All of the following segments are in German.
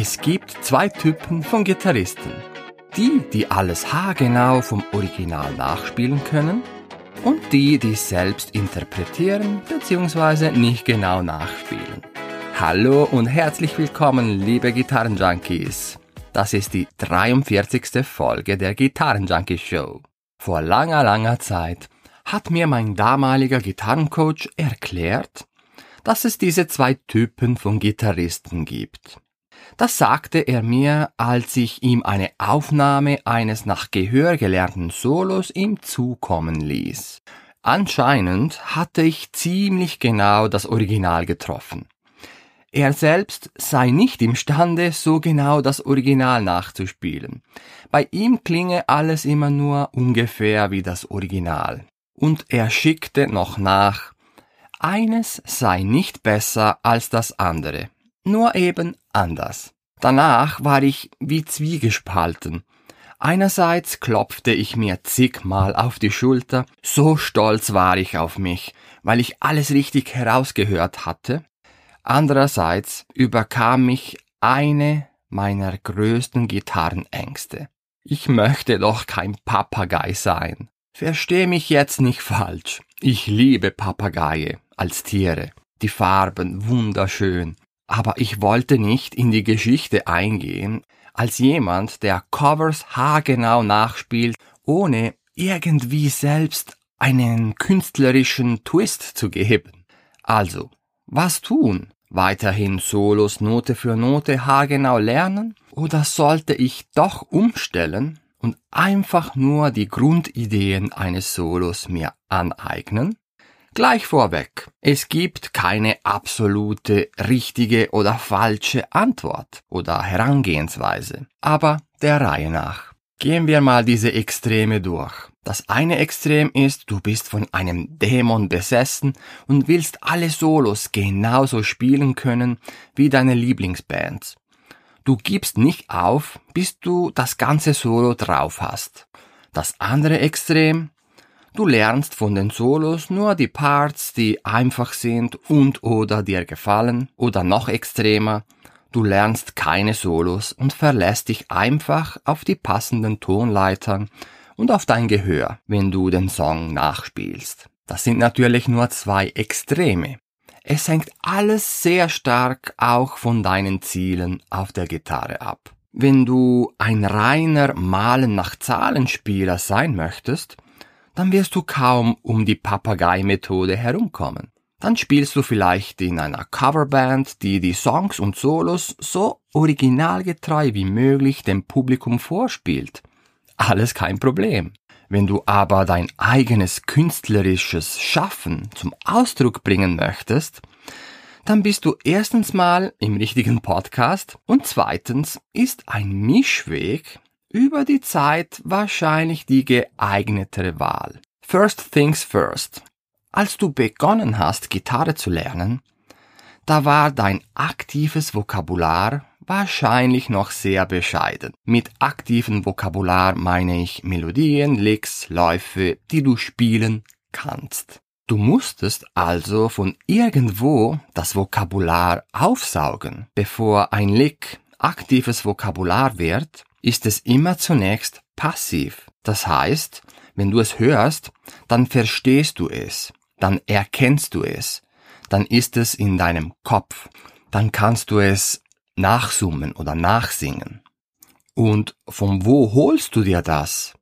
Es gibt zwei Typen von Gitarristen. Die, die alles haargenau vom Original nachspielen können und die, die selbst interpretieren bzw. nicht genau nachspielen. Hallo und herzlich willkommen, liebe Gitarrenjunkies. Das ist die 43. Folge der Gitarrenjunkie Show. Vor langer, langer Zeit hat mir mein damaliger Gitarrencoach erklärt, dass es diese zwei Typen von Gitarristen gibt. Das sagte er mir, als ich ihm eine Aufnahme eines nach Gehör gelernten Solos ihm zukommen ließ. Anscheinend hatte ich ziemlich genau das Original getroffen. Er selbst sei nicht imstande, so genau das Original nachzuspielen. Bei ihm klinge alles immer nur ungefähr wie das Original. Und er schickte noch nach, eines sei nicht besser als das andere nur eben anders. Danach war ich wie zwiegespalten. Einerseits klopfte ich mir zigmal auf die Schulter, so stolz war ich auf mich, weil ich alles richtig herausgehört hatte. Andererseits überkam mich eine meiner größten Gitarrenängste. Ich möchte doch kein Papagei sein. Versteh mich jetzt nicht falsch. Ich liebe Papageie als Tiere. Die Farben wunderschön, aber ich wollte nicht in die Geschichte eingehen als jemand, der Covers haargenau nachspielt, ohne irgendwie selbst einen künstlerischen Twist zu geben. Also, was tun? Weiterhin Solos Note für Note haargenau lernen? Oder sollte ich doch umstellen und einfach nur die Grundideen eines Solos mir aneignen? Gleich vorweg, es gibt keine absolute richtige oder falsche Antwort oder Herangehensweise, aber der Reihe nach. Gehen wir mal diese Extreme durch. Das eine Extrem ist, du bist von einem Dämon besessen und willst alle Solos genauso spielen können wie deine Lieblingsbands. Du gibst nicht auf, bis du das ganze Solo drauf hast. Das andere Extrem, Du lernst von den Solos nur die Parts, die einfach sind und oder dir gefallen oder noch extremer, du lernst keine Solos und verlässt dich einfach auf die passenden Tonleitern und auf dein Gehör, wenn du den Song nachspielst. Das sind natürlich nur zwei Extreme. Es hängt alles sehr stark auch von deinen Zielen auf der Gitarre ab. Wenn du ein reiner Malen nach Zahlenspieler sein möchtest, dann wirst du kaum um die Papagei-Methode herumkommen. Dann spielst du vielleicht in einer Coverband, die die Songs und Solos so originalgetreu wie möglich dem Publikum vorspielt. Alles kein Problem. Wenn du aber dein eigenes künstlerisches Schaffen zum Ausdruck bringen möchtest, dann bist du erstens mal im richtigen Podcast und zweitens ist ein Mischweg über die Zeit wahrscheinlich die geeignetere Wahl. First things first. Als du begonnen hast, Gitarre zu lernen, da war dein aktives Vokabular wahrscheinlich noch sehr bescheiden. Mit aktivem Vokabular meine ich Melodien, Licks, Läufe, die du spielen kannst. Du musstest also von irgendwo das Vokabular aufsaugen, bevor ein Lick aktives Vokabular wird ist es immer zunächst passiv. Das heißt, wenn du es hörst, dann verstehst du es, dann erkennst du es, dann ist es in deinem Kopf, dann kannst du es nachsummen oder nachsingen. Und von wo holst du dir das?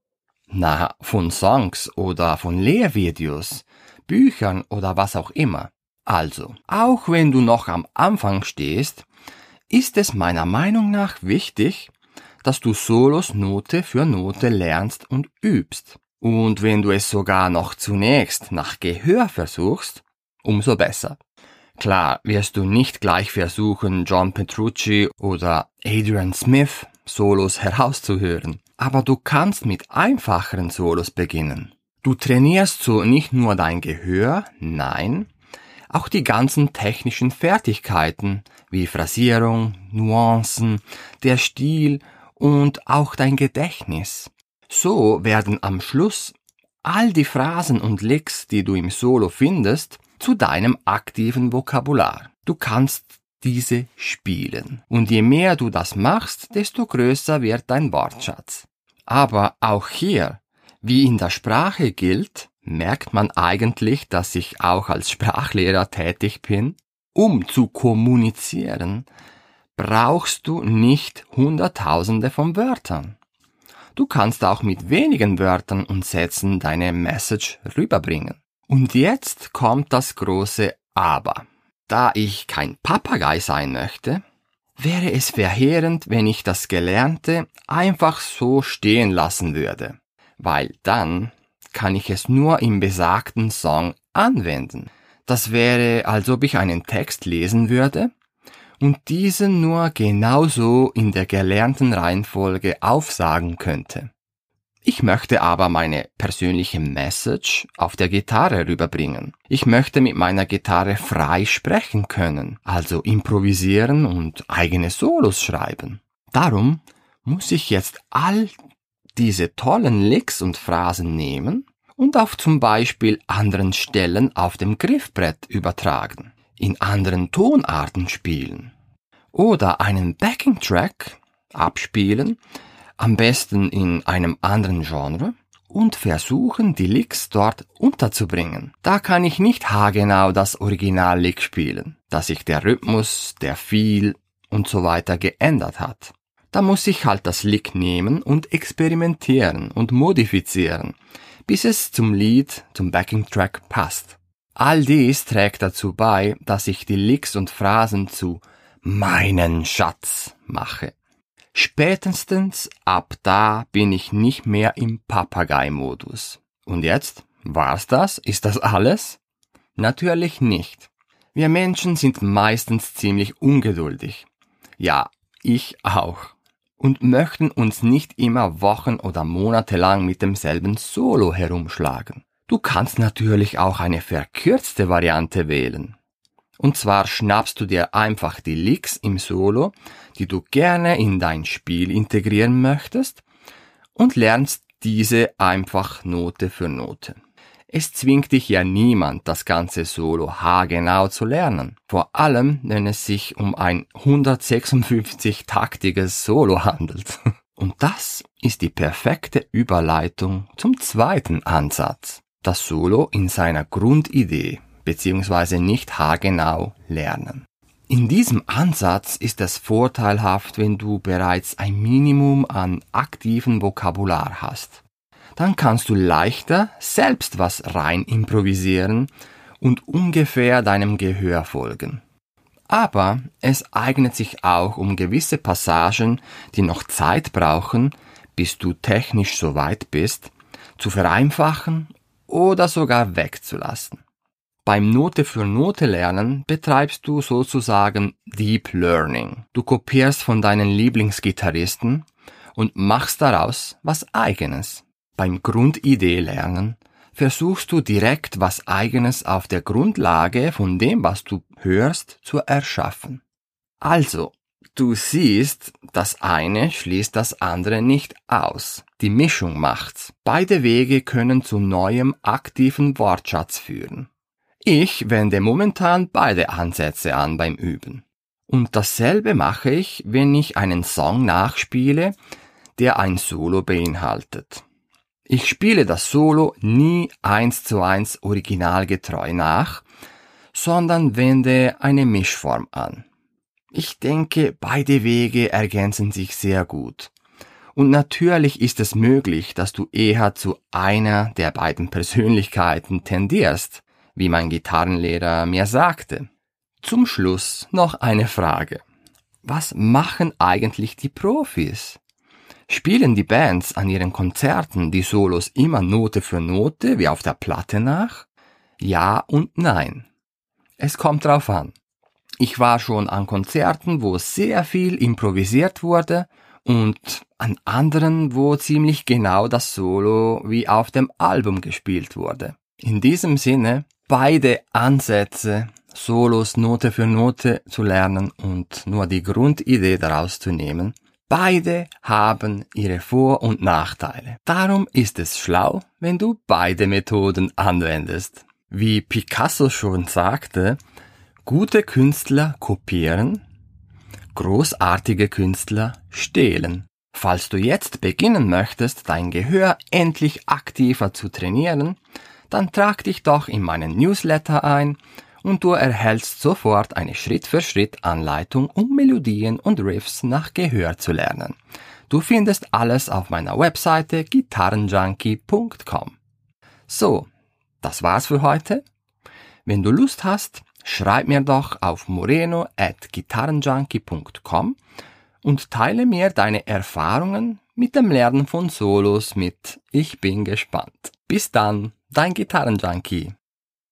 Na, von Songs oder von Lehrvideos, Büchern oder was auch immer. Also, auch wenn du noch am Anfang stehst, ist es meiner Meinung nach wichtig, dass du Solos Note für Note lernst und übst. Und wenn du es sogar noch zunächst nach Gehör versuchst, umso besser. Klar wirst du nicht gleich versuchen, John Petrucci oder Adrian Smith Solos herauszuhören, aber du kannst mit einfacheren Solos beginnen. Du trainierst so nicht nur dein Gehör, nein, auch die ganzen technischen Fertigkeiten wie Phrasierung, Nuancen, der Stil und auch dein Gedächtnis. So werden am Schluss all die Phrasen und Licks, die du im Solo findest, zu deinem aktiven Vokabular. Du kannst diese spielen. Und je mehr du das machst, desto größer wird dein Wortschatz. Aber auch hier, wie in der Sprache gilt, merkt man eigentlich, dass ich auch als Sprachlehrer tätig bin. Um zu kommunizieren, brauchst du nicht Hunderttausende von Wörtern. Du kannst auch mit wenigen Wörtern und Sätzen deine Message rüberbringen. Und jetzt kommt das große Aber. Da ich kein Papagei sein möchte, wäre es verheerend, wenn ich das Gelernte einfach so stehen lassen würde, weil dann kann ich es nur im besagten Song anwenden. Das wäre, als ob ich einen Text lesen würde und diesen nur genauso in der gelernten Reihenfolge aufsagen könnte. Ich möchte aber meine persönliche Message auf der Gitarre rüberbringen. Ich möchte mit meiner Gitarre frei sprechen können, also improvisieren und eigene Solos schreiben. Darum muss ich jetzt all diese tollen Licks und Phrasen nehmen und auf zum Beispiel anderen Stellen auf dem Griffbrett übertragen, in anderen Tonarten spielen oder einen Backing Track abspielen, am besten in einem anderen Genre und versuchen, die Licks dort unterzubringen. Da kann ich nicht haargenau das Original-Lick spielen, da sich der Rhythmus, der Feel und so weiter geändert hat. Da muss ich halt das Lick nehmen und experimentieren und modifizieren, bis es zum Lied, zum Backing-Track passt. All dies trägt dazu bei, dass ich die Licks und Phrasen zu meinen Schatz mache. Spätestens ab da bin ich nicht mehr im Papagei-Modus. Und jetzt? War's das? Ist das alles? Natürlich nicht. Wir Menschen sind meistens ziemlich ungeduldig. Ja, ich auch. Und möchten uns nicht immer Wochen oder Monate lang mit demselben Solo herumschlagen. Du kannst natürlich auch eine verkürzte Variante wählen. Und zwar schnappst du dir einfach die Licks im Solo, die du gerne in dein Spiel integrieren möchtest, und lernst diese einfach Note für Note. Es zwingt dich ja niemand, das ganze Solo haargenau zu lernen. Vor allem, wenn es sich um ein 156-taktiges Solo handelt. Und das ist die perfekte Überleitung zum zweiten Ansatz. Das Solo in seiner Grundidee beziehungsweise nicht haargenau lernen. In diesem Ansatz ist es vorteilhaft, wenn du bereits ein Minimum an aktiven Vokabular hast. Dann kannst du leichter selbst was rein improvisieren und ungefähr deinem Gehör folgen. Aber es eignet sich auch, um gewisse Passagen, die noch Zeit brauchen, bis du technisch so weit bist, zu vereinfachen oder sogar wegzulassen. Beim Note für Note lernen betreibst du sozusagen Deep Learning. Du kopierst von deinen Lieblingsgitarristen und machst daraus was eigenes. Beim Grundidee lernen versuchst du direkt was eigenes auf der Grundlage von dem, was du hörst, zu erschaffen. Also, du siehst, das eine schließt das andere nicht aus. Die Mischung macht's. Beide Wege können zu neuem aktiven Wortschatz führen. Ich wende momentan beide Ansätze an beim Üben. Und dasselbe mache ich, wenn ich einen Song nachspiele, der ein Solo beinhaltet. Ich spiele das Solo nie eins zu eins originalgetreu nach, sondern wende eine Mischform an. Ich denke, beide Wege ergänzen sich sehr gut. Und natürlich ist es möglich, dass du eher zu einer der beiden Persönlichkeiten tendierst wie mein Gitarrenlehrer mir sagte. Zum Schluss noch eine Frage. Was machen eigentlich die Profis? Spielen die Bands an ihren Konzerten die Solos immer Note für Note wie auf der Platte nach? Ja und nein. Es kommt drauf an. Ich war schon an Konzerten, wo sehr viel improvisiert wurde und an anderen, wo ziemlich genau das Solo wie auf dem Album gespielt wurde. In diesem Sinne, beide Ansätze, Solos Note für Note zu lernen und nur die Grundidee daraus zu nehmen, beide haben ihre Vor- und Nachteile. Darum ist es schlau, wenn du beide Methoden anwendest. Wie Picasso schon sagte, Gute Künstler kopieren, großartige Künstler stehlen. Falls du jetzt beginnen möchtest, dein Gehör endlich aktiver zu trainieren, dann trag dich doch in meinen Newsletter ein und du erhältst sofort eine Schritt-für-Schritt-Anleitung, um Melodien und Riffs nach Gehör zu lernen. Du findest alles auf meiner Webseite gitarrenjunkie.com. So, das war's für heute. Wenn du Lust hast, schreib mir doch auf moreno at gitarrenjunkie.com und teile mir deine Erfahrungen mit dem Lernen von Solos mit. Ich bin gespannt. Bis dann, dein Gitarrenjunkie.